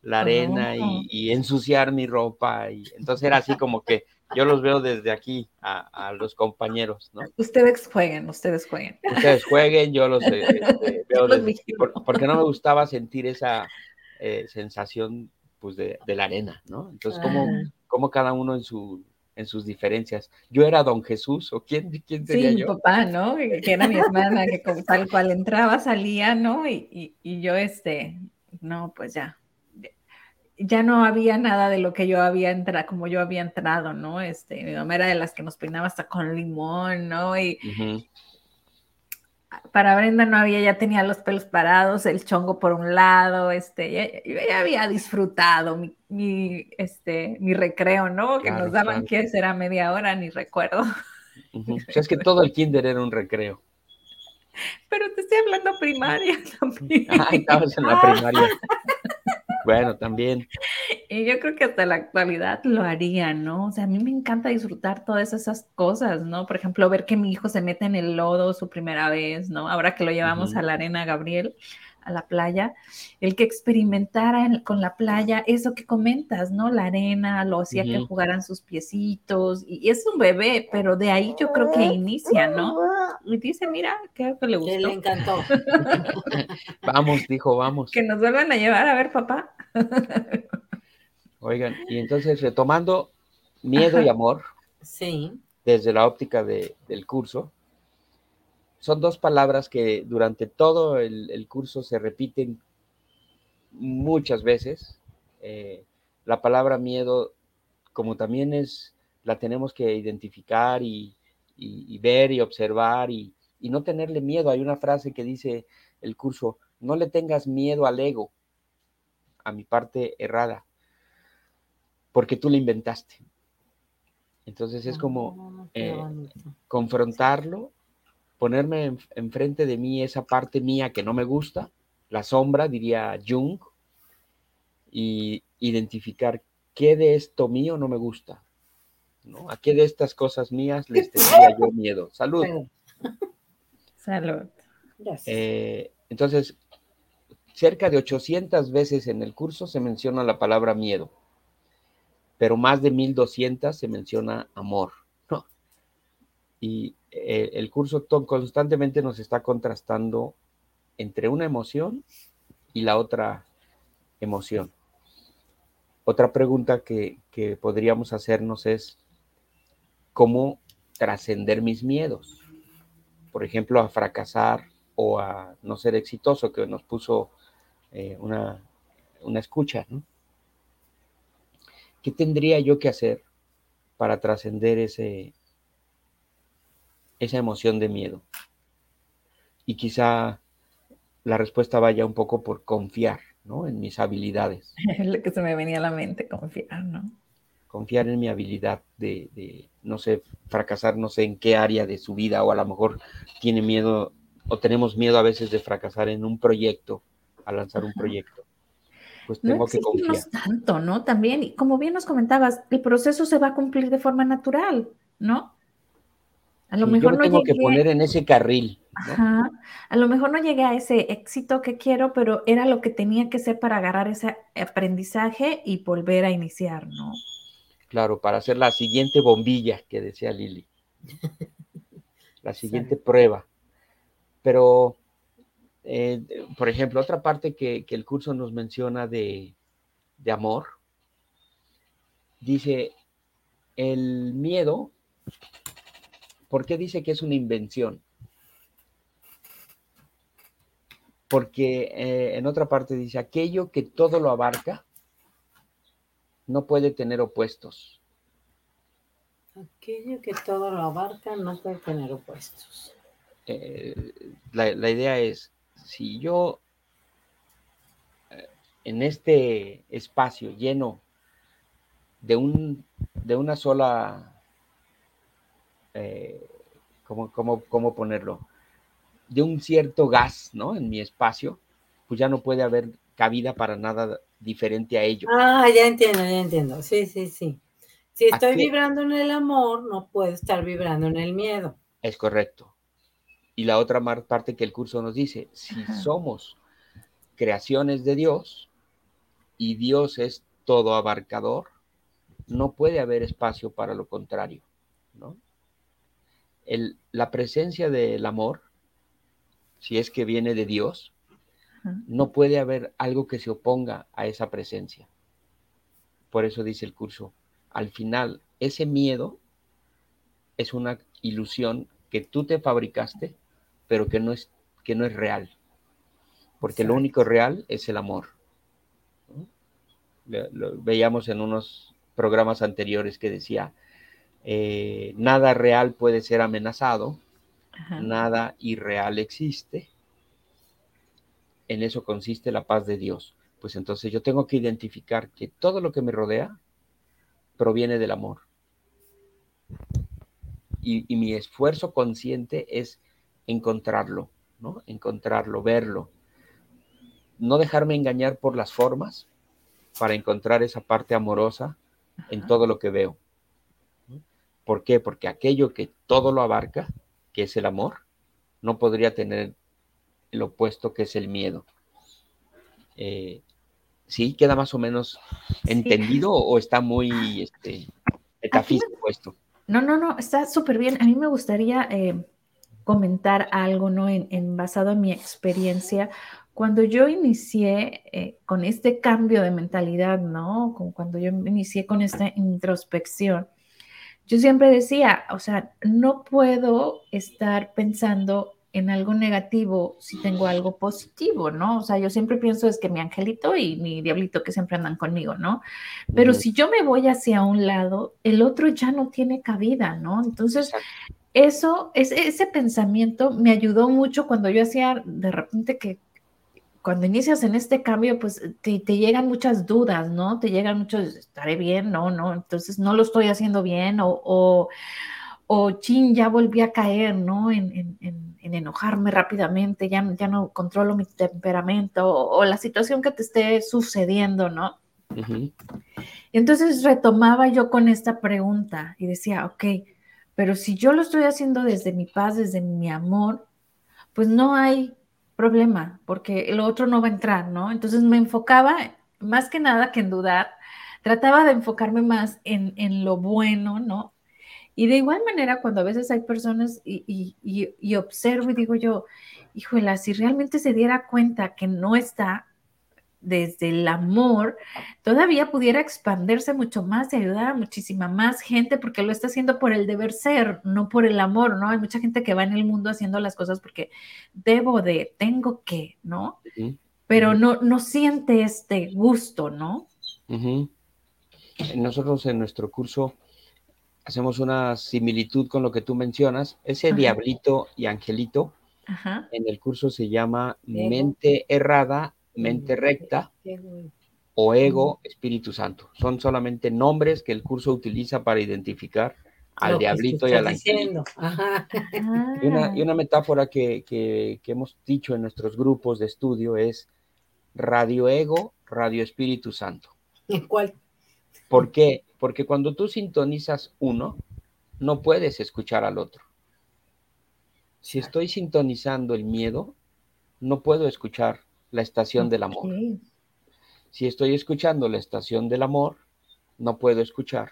la, arena, y, ensuciar mi ropa. Y, entonces era así como que yo los veo desde aquí a, los compañeros, ¿no? Ustedes jueguen, ustedes jueguen. Ustedes jueguen, yo los eh, *laughs* veo desde porque no me gustaba sentir esa eh, sensación pues de, la arena, ¿no? Entonces, como, ah. como cada uno en su en sus diferencias. Yo era don Jesús, o quién, *laughs* quién sería sí, yo. mi papá, ¿no? Que era mi hermana, que tal cual entraba, salía, ¿no? Y, y, yo, este, no, pues ya, ya no había nada de lo que yo había entrado, como yo había entrado, ¿no? Este, mi mamá era de las que nos peinaba hasta con limón, ¿no? Y para Brenda no había, ya tenía los pelos parados, el chongo por un lado, este, ya, ya había disfrutado mi, este, mi recreo, ¿no? que nos daban que será media hora, ni recuerdo. O sea, es que todo el kinder era un recreo. Pero te estoy hablando primaria *laughs* también. Ah, estabas en la primaria. Bueno, también. *laughs* Y yo creo que hasta la actualidad lo haría, ¿no? O sea, a mí me encanta disfrutar todas esas cosas, ¿no? Por ejemplo, ver que mi hijo se mete en el lodo su primera vez, ¿no? Ahora que lo llevamos a la arena Gabriel, a la playa, el que experimentara con la playa eso que comentas, ¿no? La arena, lo hacía que jugaran sus piecitos, y, es un bebé, pero de ahí yo creo que inicia, ¿no? Y dice, mira, que le gustó. le encantó. *laughs* vamos, dijo, vamos. Que nos vuelvan a llevar a ver, papá. *laughs* Oigan, y entonces retomando miedo y amor. Sí. Desde la óptica del curso, son dos palabras que durante todo el, curso se repiten muchas veces. Eh, la palabra miedo, como también es, la tenemos que identificar y, ver y observar y, y, no tenerle miedo. Hay una frase que dice el curso, no le tengas miedo al ego, a mi parte errada, porque tú la inventaste. Entonces es como ah, eh, confrontarlo ponerme enfrente de mí esa parte mía que no me gusta, la sombra, diría Jung, y identificar qué de esto mío no me gusta, ¿no? ¿A qué de estas cosas mías les tendría yo miedo? Salud. Salud. *laughs* Eh, entonces, cerca de 800 veces en el curso se menciona la palabra miedo, pero más de 1200 se menciona amor. Y eh, el curso constantemente nos está contrastando entre una emoción y la otra emoción. Otra pregunta que, podríamos hacernos es, ¿cómo trascender mis miedos? Por ejemplo, a fracasar o a no ser exitoso, que nos puso eh, una, una escucha, ¿no? ¿Qué tendría yo que hacer para trascender ese, esa emoción de miedo. Y quizá la respuesta vaya un poco por confiar, ¿no? En mis habilidades. *laughs* Es lo que se me venía a la mente, confiar, ¿no? Confiar en mi habilidad de, no sé, fracasar, no sé en qué área de su vida, o a lo mejor tiene miedo, o tenemos miedo a veces de fracasar en un proyecto, a lanzar un proyecto. Pues tengo que confiar. tanto, ¿no? También, y como bien nos comentabas, el proceso se va a cumplir de forma natural, ¿no? A lo mejor no tengo que poner en ese carril. Ajá. A lo mejor no llegué a ese éxito que quiero, pero era lo que tenía que ser para agarrar ese aprendizaje y volver a iniciar, ¿no? Claro, para hacer la siguiente bombilla que decía Lili. *laughs* La siguiente prueba. Pero, eh, por ejemplo, otra parte que, que, el curso nos menciona de, de amor, dice, el miedo ¿Por qué dice que es una invención? Porque eh, en otra parte dice, aquello que todo lo abarca no puede tener opuestos. Aquello que todo lo abarca no puede tener opuestos. Eh, la, idea es, si yo eh, en este espacio lleno de, un, de una sola eh, ¿cómo, cómo, ponerlo? De un cierto gas, ¿no? En mi espacio, pues ya no puede haber cabida para nada diferente a ello. Ah, ya entiendo, ya entiendo. Sí, sí, sí. Si estoy vibrando en el amor, no puedo estar vibrando en el miedo. Es correcto. Y la otra parte que el curso nos dice, si somos creaciones de Dios y Dios es todo abarcador, no puede haber espacio para lo contrario, ¿no? La presencia del amor, si es que viene de Dios, no puede haber algo que se oponga a esa presencia. Por eso dice el curso, al final, ese miedo es una ilusión que tú te fabricaste, pero que no es, que no es real. Porque lo único real es el amor. Lo, veíamos en unos programas anteriores que decía, eh, nada real puede ser amenazado, nada irreal existe. En eso consiste la paz de Dios. Pues entonces yo tengo que identificar que todo lo que me rodea proviene del amor. Y, mi esfuerzo consciente es encontrarlo, ¿no? Encontrarlo, verlo. No dejarme engañar por las formas para encontrar esa parte amorosa en todo lo que veo. ¿Por qué? Porque aquello que todo lo abarca, que es el amor, no podría tener el opuesto que es el miedo. Eh, ¿Sí? ¿Queda más o menos entendido o está muy este, metafísico esto? No, no, no, está súper bien. A mí me gustaría eh, comentar algo, ¿no? En, basado en mi experiencia. Cuando yo inicié eh, con este cambio de mentalidad, ¿no? cuando yo inicié con esta introspección, yo siempre decía, o sea, no puedo estar pensando en algo negativo si tengo algo positivo, ¿no? O sea, yo siempre pienso es que mi angelito y mi diablito que siempre andan conmigo, ¿no? Pero si yo me voy hacia un lado, el otro ya no tiene cabida, ¿no? Entonces, eso, ese, ese pensamiento me ayudó mucho cuando yo hacía de repente que cuando inicias en este cambio, pues te, llegan muchas dudas, ¿no? Te llegan muchos, ¿estaré bien? No, no, entonces no lo estoy haciendo bien o, o, o chin, ya volví a caer, ¿no? En, en, en, enojarme rápidamente, ya, ya no controlo mi temperamento o, la situación que te esté sucediendo, ¿no? Entonces retomaba yo con esta pregunta y decía, ok, pero si yo lo estoy haciendo desde mi paz, desde mi amor, pues no hay problema, porque el otro no va a entrar, ¿no? Entonces me enfocaba más que nada que en dudar, trataba de enfocarme más en, en lo bueno, ¿no? Y de igual manera, cuando a veces hay personas y, y, y, observo y digo yo, híjole, si realmente se diera cuenta que no está desde el amor, todavía pudiera expandirse mucho más y ayudar a muchísima más gente porque lo está haciendo por el deber ser, no por el amor, ¿no? Hay mucha gente que va en el mundo haciendo las cosas porque debo de, tengo que, ¿no? Pero no, no siente este gusto, ¿no? Nosotros en nuestro curso hacemos una similitud con lo que tú mencionas. Ese diablito y angelito en el curso se llama mente errada mente recta o ego, Espíritu Santo. Son solamente nombres que el curso utiliza para identificar al diablito y al ángel. Y, una, y una, metáfora que, hemos dicho en nuestros grupos de estudio es radio ego, radio Espíritu Santo. ¿En cuál? ¿Por qué? Porque cuando tú sintonizas uno, no puedes escuchar al otro. Si estoy sintonizando el miedo, no puedo escuchar la estación del amor. Si estoy escuchando la estación del amor, no puedo escuchar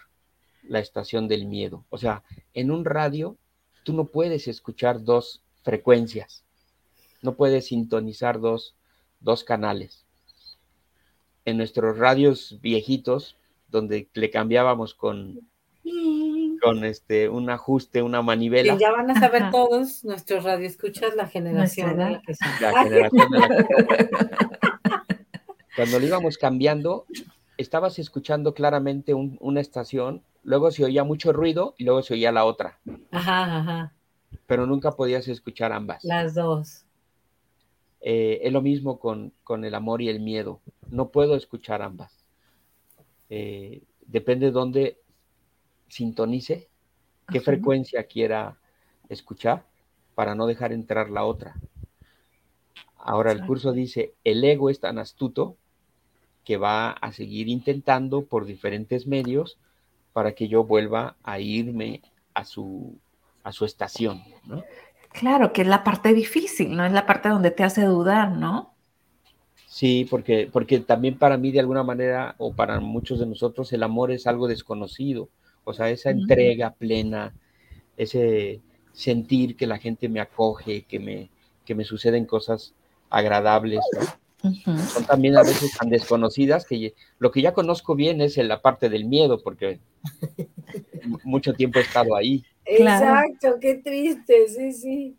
la estación del miedo. O sea, en un radio, tú no puedes escuchar dos frecuencias, no puedes sintonizar dos, dos canales. En nuestros radios viejitos, donde le cambiábamos con, con este, un ajuste, una manivela. ya van a saber todos nuestros radioescuchas la generación de la que La generación de la Cuando lo íbamos cambiando, estabas escuchando claramente una estación, luego se oía mucho ruido y luego se oía la otra. Ajá, ajá. Pero nunca podías escuchar ambas. Las dos. Eh, es lo mismo con, con, el amor y el miedo. No puedo escuchar ambas. Eh, depende de dónde sintonice, qué frecuencia quiera escuchar para no dejar entrar la otra. Ahora el curso dice, el ego es tan astuto que va a seguir intentando por diferentes medios para que yo vuelva a irme a su, a su estación, Claro, que es la parte difícil, ¿no? Es la parte donde te hace dudar, ¿no? Sí, porque, porque también para mí de alguna manera, o para muchos de nosotros, el amor es algo desconocido. O sea, esa entrega plena, ese sentir que la gente me acoge, que me, que me suceden cosas agradables, son también a veces tan desconocidas que lo que ya conozco bien es en la parte del miedo, porque *laughs* mucho tiempo he estado ahí. Exacto, qué triste, sí, sí.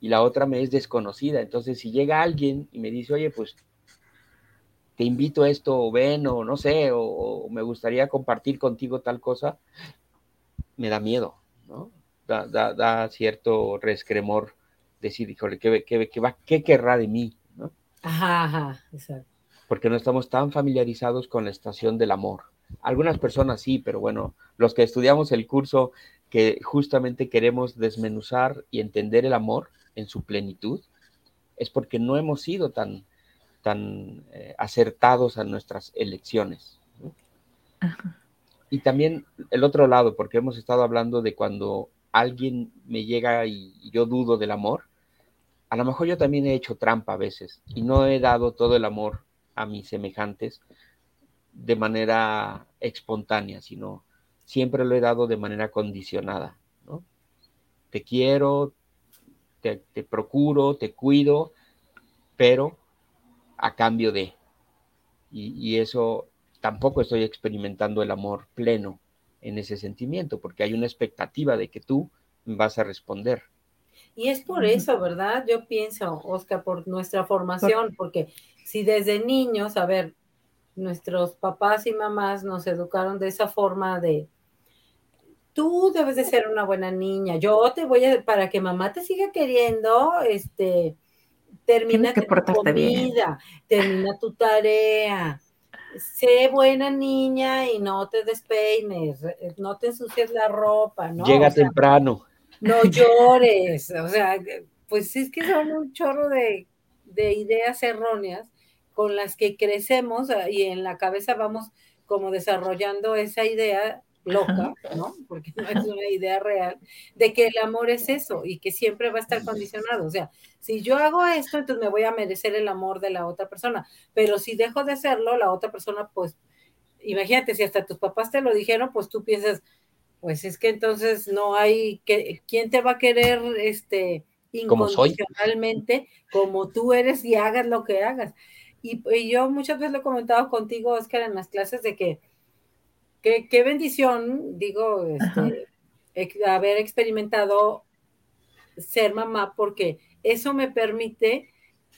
Y la otra me es desconocida, entonces si llega alguien y me dice, oye, pues te invito a esto, o ven, o no sé, o, me gustaría compartir contigo tal cosa, me da miedo, ¿no? Da, da, cierto rescremor decir, híjole, ¿qué, qué, qué, qué querrá de mí? Ajá, ajá, exacto. Porque no estamos tan familiarizados con la estación del amor. Algunas personas sí, pero bueno, los que estudiamos el curso que justamente queremos desmenuzar y entender el amor en su plenitud, es porque no hemos sido tan, tan eh, acertados a nuestras elecciones. Y también el otro lado, porque hemos estado hablando de cuando alguien me llega y yo dudo del amor, a lo mejor yo también he hecho trampa a veces y no he dado todo el amor a mis semejantes de manera espontánea, sino siempre lo he dado de manera condicionada. ¿no? Te quiero, te, procuro, te cuido, pero a cambio de. Y, y, eso tampoco estoy experimentando el amor pleno en ese sentimiento, porque hay una expectativa de que tú vas a responder. Y es por eso, ¿verdad? Yo pienso, Oscar, por nuestra formación, porque si desde niños, a ver, nuestros papás y mamás nos educaron de esa forma de, tú debes de ser una buena niña, yo te voy a, para que mamá te siga queriendo, este, termina tu comida, termina tu tarea, sé buena niña y no te despeines, no te ensucies la ropa, ¿no? Llega temprano. no *laughs* llores, o sea, pues es que son un chorro de, ideas erróneas con las que crecemos ah, y en la cabeza vamos como desarrollando esa idea loca, ¿no? Porque no es una idea real, de que el amor es eso y que siempre va a estar condicionado. O sea, si yo hago esto, entonces me voy a merecer el amor de la otra persona, pero si dejo de hacerlo, la otra persona, pues, imagínate, si hasta tus papás te lo dijeron, pues tú piensas, pues es que entonces no hay que quién te va a querer este incondicionalmente como, tú eres y hagas lo que hagas. Y, yo muchas veces lo he comentado contigo, Oscar, en las clases de que qué bendición, digo, este, haber experimentado ser mamá, porque eso me permite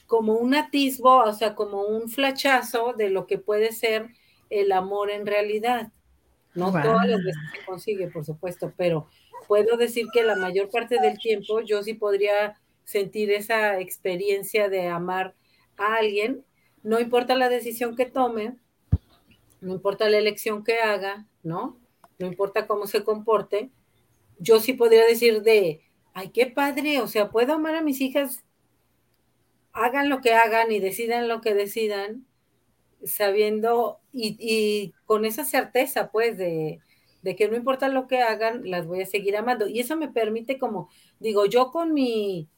como un atisbo, o sea, como un flachazo de lo que puede ser el amor en realidad. No todas las veces se consigue, por supuesto, pero puedo decir que la mayor parte del tiempo yo sí podría sentir esa experiencia de amar a alguien, no importa la decisión que tome, no importa la elección que haga, ¿no? No importa cómo se comporte, yo sí podría decir de, ay, qué padre, o sea, puedo amar a mis hijas, hagan lo que hagan y decidan lo que decidan, sabiendo y, con esa certeza, pues, de, que no importa lo que hagan, las voy a seguir amando. Y eso me permite como, digo, yo con mi,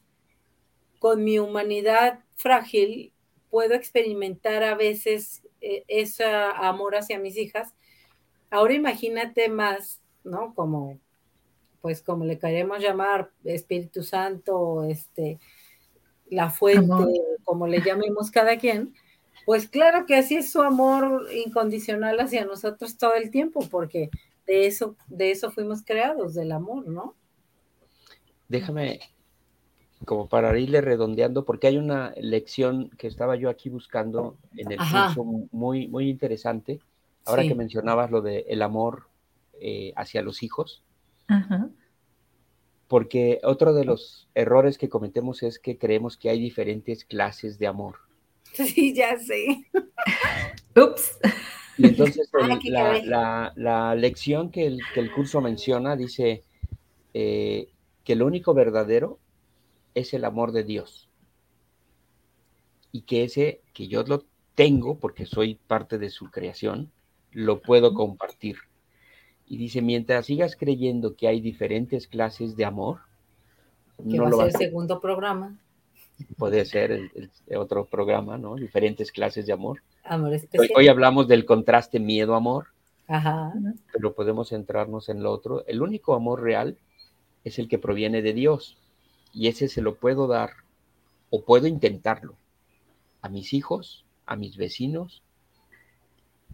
con mi humanidad frágil, puedo experimentar a veces ese amor hacia mis hijas. Ahora imagínate más, ¿no? Como, pues como le queremos llamar, Espíritu Santo, este, la fuente, como le llamemos cada quien, pues claro que así es su amor incondicional hacia nosotros todo el tiempo, porque de eso, de eso fuimos creados, del amor, ¿no? Déjame, como para irle redondeando, porque hay una lección que estaba yo aquí buscando en el curso muy, muy interesante. Ahora que mencionabas lo del el amor eh, hacia los hijos. Porque otro de los errores que cometemos es que creemos que hay diferentes clases de amor. Sí, ya sé. *laughs* Ups. Y entonces la, lección que el, curso menciona dice eh, que lo único verdadero es el amor de Dios. Y que ese, que yo lo tengo porque soy parte de su creación, lo puedo compartir. Y dice, mientras sigas creyendo que hay diferentes clases de amor, no va a ser el segundo programa. puede ser el, otro programa, ¿no? Diferentes clases de amor. Amor especial. Hoy, hablamos del contraste miedo-amor, Ajá. pero podemos centrarnos en lo otro. El único amor real es el que proviene de Dios y ese se lo puedo dar o puedo intentarlo a mis hijos, a mis vecinos,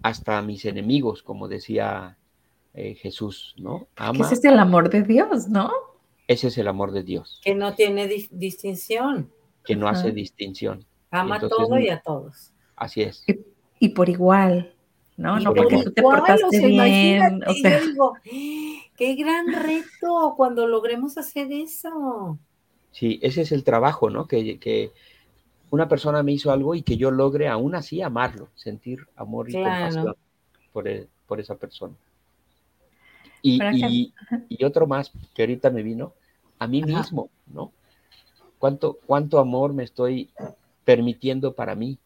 hasta a mis enemigos, como decía eh, Jesús, ¿no? ese es el amor de Dios, ¿no? Ese es el amor de Dios. Que no tiene distinción. Que no hace distinción. Ama a todo y a todos. Así es. Y, por igual, ¿no? no porque tú te portaste bien. O sea. Yo digo, qué gran reto cuando logremos hacer eso. Sí, ese es el trabajo, ¿no? Que, que una persona me hizo algo y que yo logre aún así amarlo, sentir amor y compasión por, por esa persona. Y, otro más que ahorita me vino, a mí mismo, ¿no? ¿Cuánto, ¿Cuánto amor me estoy permitiendo para mí?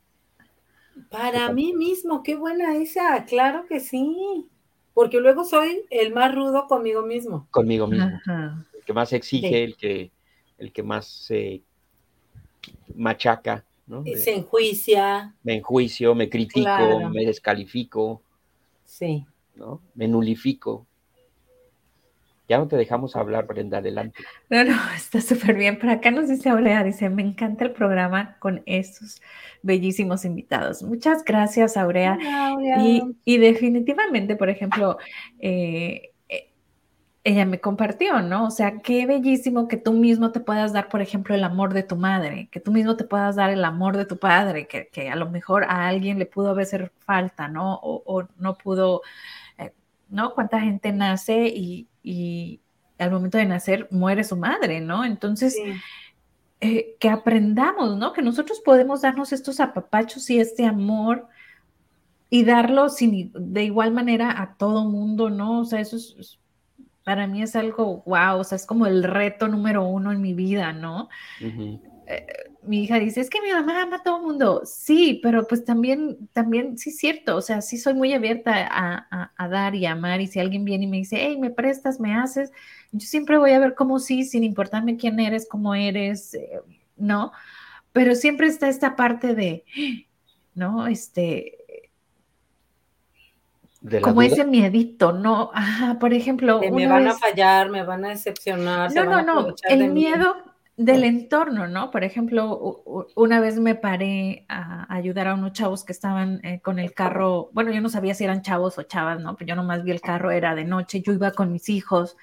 Para mí mismo, qué buena esa, claro que sí. Porque luego soy el más rudo conmigo mismo. Conmigo mismo. El que más exige, el, que, el que más se machaca, ¿no? Se enjuicia. Me enjuicio, me critico, me descalifico. Sí. ¿no? Me nulifico. Ya no te dejamos hablar, Brenda, adelante. No, no, *laughs* está súper bien. Por acá nos dice Aurea, dice, me encanta el programa con estos bellísimos invitados. Muchas gracias, Aurea. Y, definitivamente, por ejemplo, eh, eh, ella me compartió, ¿no? O sea, qué bellísimo que tú mismo te puedas dar, por ejemplo, el amor de tu madre, que tú mismo te puedas dar el amor de tu padre, que, a lo mejor a alguien le pudo hacer falta, ¿no? O, o no pudo, eh, ¿no? ¿Cuánta gente nace y y al momento de nacer muere su madre, ¿no? Entonces, eh, que aprendamos, ¿no? Que nosotros podemos darnos estos apapachos y este amor y darlo sin, de igual manera a todo mundo, ¿no? O sea, eso es, para mí es algo wow, o sea, es como el reto número uno en mi vida, ¿no? mi hija dice, es que mi mamá ama a todo el mundo. Sí, pero pues también, también, sí es cierto, o sea, sí soy muy abierta a, dar y amar y si alguien viene y me dice, hey, me prestas, me haces, yo siempre voy a ver cómo sí, sin importarme quién eres, cómo eres, eh, ¿no? Pero siempre está esta parte de, ¿no? Este... como ese miedito, ¿no? Ajá, por ejemplo. me van a fallar, me van a decepcionar. No, no, no. El miedo, del entorno, ¿no? Por ejemplo, una vez me paré a ayudar a unos chavos que estaban eh, con el carro, bueno, yo no sabía si eran chavos o chavas, ¿no? Pero yo nomás vi el carro, era de noche, yo iba con mis hijos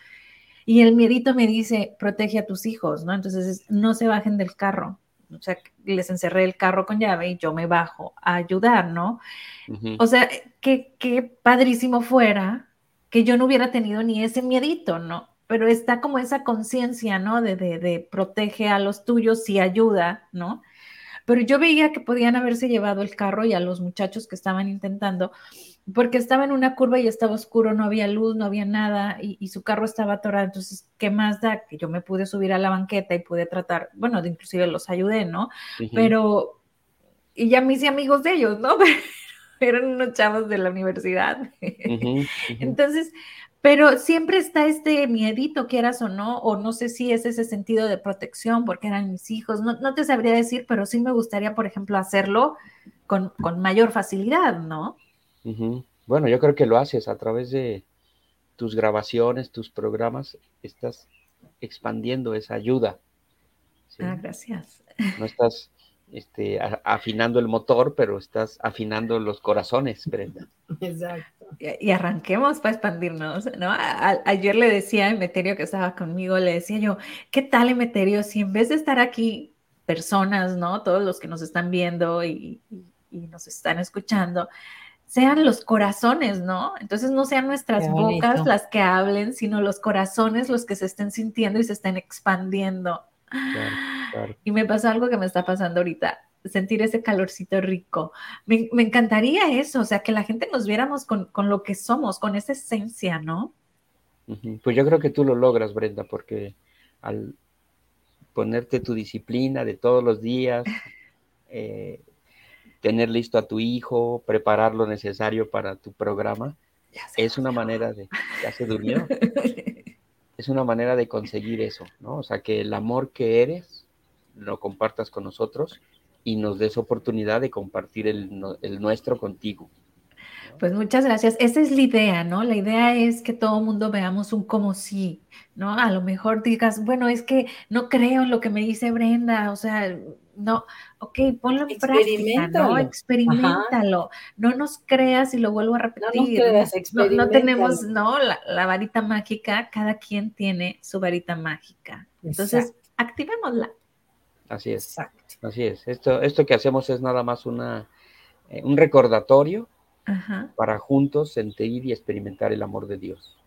y el miedito me dice, protege a tus hijos, ¿no? Entonces, no se bajen del carro. O sea, les encerré el carro con llave y yo me bajo a ayudar, ¿no? O sea, que, que padrísimo fuera que yo no hubiera tenido ni ese miedito, ¿no? pero está como esa conciencia, ¿no? De, de, protege a los tuyos y ayuda, ¿no? Pero yo veía que podían haberse llevado el carro y a los muchachos que estaban intentando, porque estaba en una curva y estaba oscuro, no había luz, no había nada y, su carro estaba atorado. Entonces, ¿qué más da? Que yo me pude subir a la banqueta y pude tratar, bueno, de inclusive los ayudé, ¿no? Pero, y ya me hice amigos de ellos, ¿no? *laughs* eran unos chavos de la universidad. *laughs* Entonces, pero siempre está este miedito, quieras o no, o no sé si es ese sentido de protección porque eran mis hijos, no, te sabría decir, pero sí me gustaría, por ejemplo, hacerlo con, mayor facilidad, ¿no? Bueno, yo creo que lo haces a través de tus grabaciones, tus programas, estás expandiendo esa ayuda. Ah, gracias. No estás este, afinando el motor, pero estás afinando los corazones, Brenda. *laughs* Exacto. Y, arranquemos para expandirnos, ¿no? ayer le decía a Emeterio que estaba conmigo, le decía yo, ¿qué tal Emeterio si en vez de estar aquí personas, ¿no? Todos los que nos están viendo y, nos están escuchando, sean los corazones, ¿no? Entonces no sean nuestras bocas las que hablen, sino los corazones los que se estén sintiendo y se estén expandiendo. Y me pasa algo que me está pasando ahorita sentir ese calorcito rico. Me, encantaría eso, o sea, que la gente nos viéramos con, lo que somos, con esa esencia, ¿no? Pues yo creo que tú lo logras, Brenda, porque al ponerte tu disciplina de todos los días, eh, *laughs* tener listo a tu hijo, preparar lo necesario para tu programa, es una manera de... Ya se durmió. *laughs* es una manera de conseguir eso, ¿no? O sea, que el amor que eres lo compartas con nosotros y nos des oportunidad de compartir el, el nuestro contigo. Pues muchas gracias. Esa es la idea, ¿no? La idea es que todo mundo veamos un como sí, ¿no? A lo mejor digas, bueno, es que no creo en lo que me dice Brenda, o sea, no, ok, ponlo en práctica, ¿no? Experimentalo. No nos creas y lo vuelvo a repetir. No, no, tenemos, no, la, varita mágica, cada quien tiene su varita mágica. Entonces, activémosla. Así es. Así es. Esto, esto que hacemos es nada más una, eh, un recordatorio para juntos sentir y experimentar el amor de Dios.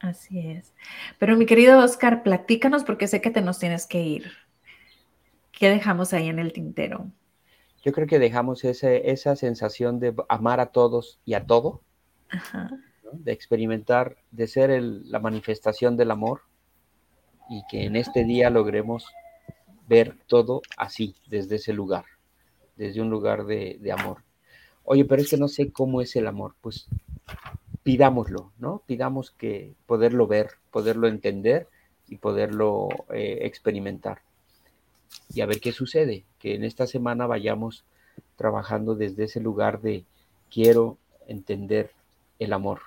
Así es. Pero mi querido Oscar, platícanos porque sé que te nos tienes que ir. ¿Qué dejamos ahí en el tintero? Yo creo que dejamos esa sensación de amar a todos y a todo, de experimentar, de ser la manifestación del amor y que en este día logremos ver todo así, desde ese lugar, desde un lugar de amor. Oye, pero es que no sé cómo es el amor. Pues pidámoslo, ¿no? Pidamos que poderlo ver, poderlo entender y poderlo eh, experimentar. Y a ver qué sucede, que en esta semana vayamos trabajando desde ese lugar de quiero entender el amor,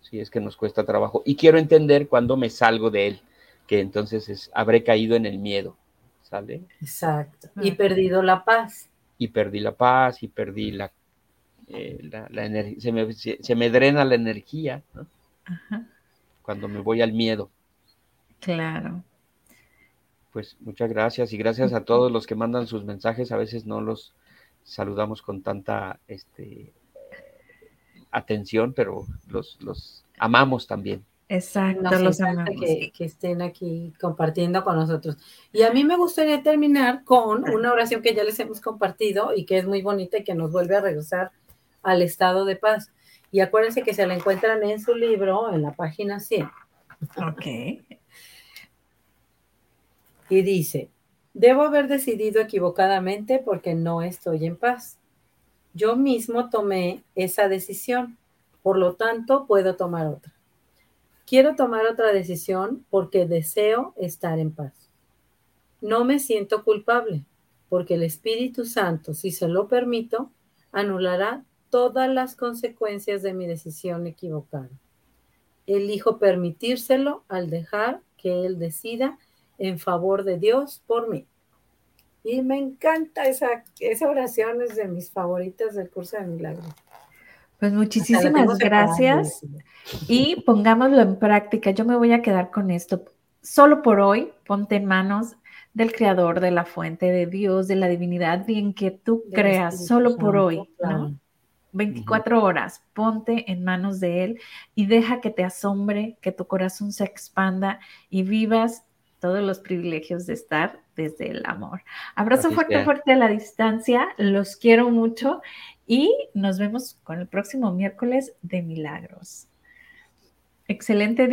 si es que nos cuesta trabajo. Y quiero entender cuando me salgo de él, que entonces habré caído en el miedo, ¿sale? Exacto. Y perdido la paz y perdí la paz y perdí la, eh, la, energía, se me, se, me, drena la energía cuando me voy al miedo. Claro. Pues muchas gracias y gracias a todos los que mandan sus mensajes. A veces no los saludamos con tanta este, atención, pero los, los amamos también. Exacto, los que, que, estén aquí compartiendo con nosotros. Y a mí me gustaría terminar con una oración que ya les hemos compartido y que es muy bonita y que nos vuelve a regresar al estado de paz. Y acuérdense que se la encuentran en su libro, en la página 100. Ok. Y dice, debo haber decidido equivocadamente porque no estoy en paz. Yo mismo tomé esa decisión, por lo tanto puedo tomar otra. Quiero tomar otra decisión porque deseo estar en paz. No me siento culpable porque el Espíritu Santo, si se lo permito, anulará todas las consecuencias de mi decisión equivocada. Elijo permitírselo al dejar que Él decida en favor de Dios por mí. Y me encanta esa, esa oración, es de mis favoritas del curso de milagros. Pues muchísimas gracias y pongámoslo en práctica. Yo me voy a quedar con esto. Solo por hoy, ponte en manos del Creador, de la fuente de Dios, de la divinidad, bien que tú creas, solo por hoy, ¿no? 24 horas, ponte en manos de Él y deja que te asombre, que tu corazón se expanda y vivas todos los privilegios de estar desde el amor. Abrazo fuerte, fuerte a la distancia, los quiero mucho y nos vemos con el próximo miércoles de milagros. Excelente día.